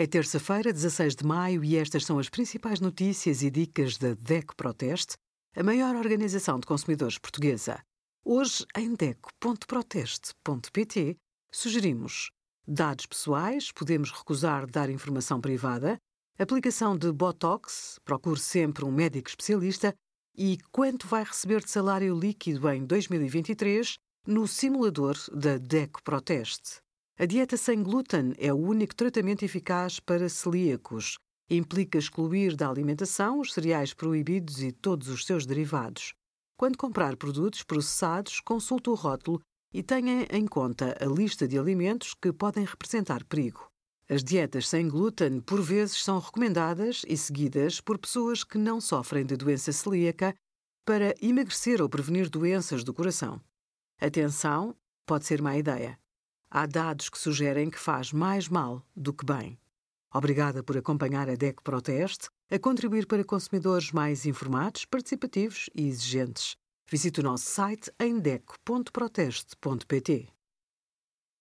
É terça-feira, 16 de maio, e estas são as principais notícias e dicas da DECO Proteste, a maior organização de consumidores portuguesa. Hoje, em DECO.proteste.pt, sugerimos dados pessoais, podemos recusar dar informação privada, aplicação de Botox, procure sempre um médico especialista e quanto vai receber de salário líquido em 2023 no simulador da DECO Proteste. A dieta sem glúten é o único tratamento eficaz para celíacos. Implica excluir da alimentação os cereais proibidos e todos os seus derivados. Quando comprar produtos processados, consulte o rótulo e tenha em conta a lista de alimentos que podem representar perigo. As dietas sem glúten, por vezes, são recomendadas e seguidas por pessoas que não sofrem de doença celíaca para emagrecer ou prevenir doenças do coração. Atenção, pode ser má ideia. Há dados que sugerem que faz mais mal do que bem. Obrigada por acompanhar a DEC Proteste, a contribuir para consumidores mais informados, participativos e exigentes. Visite o nosso site em deco.proteste.pt.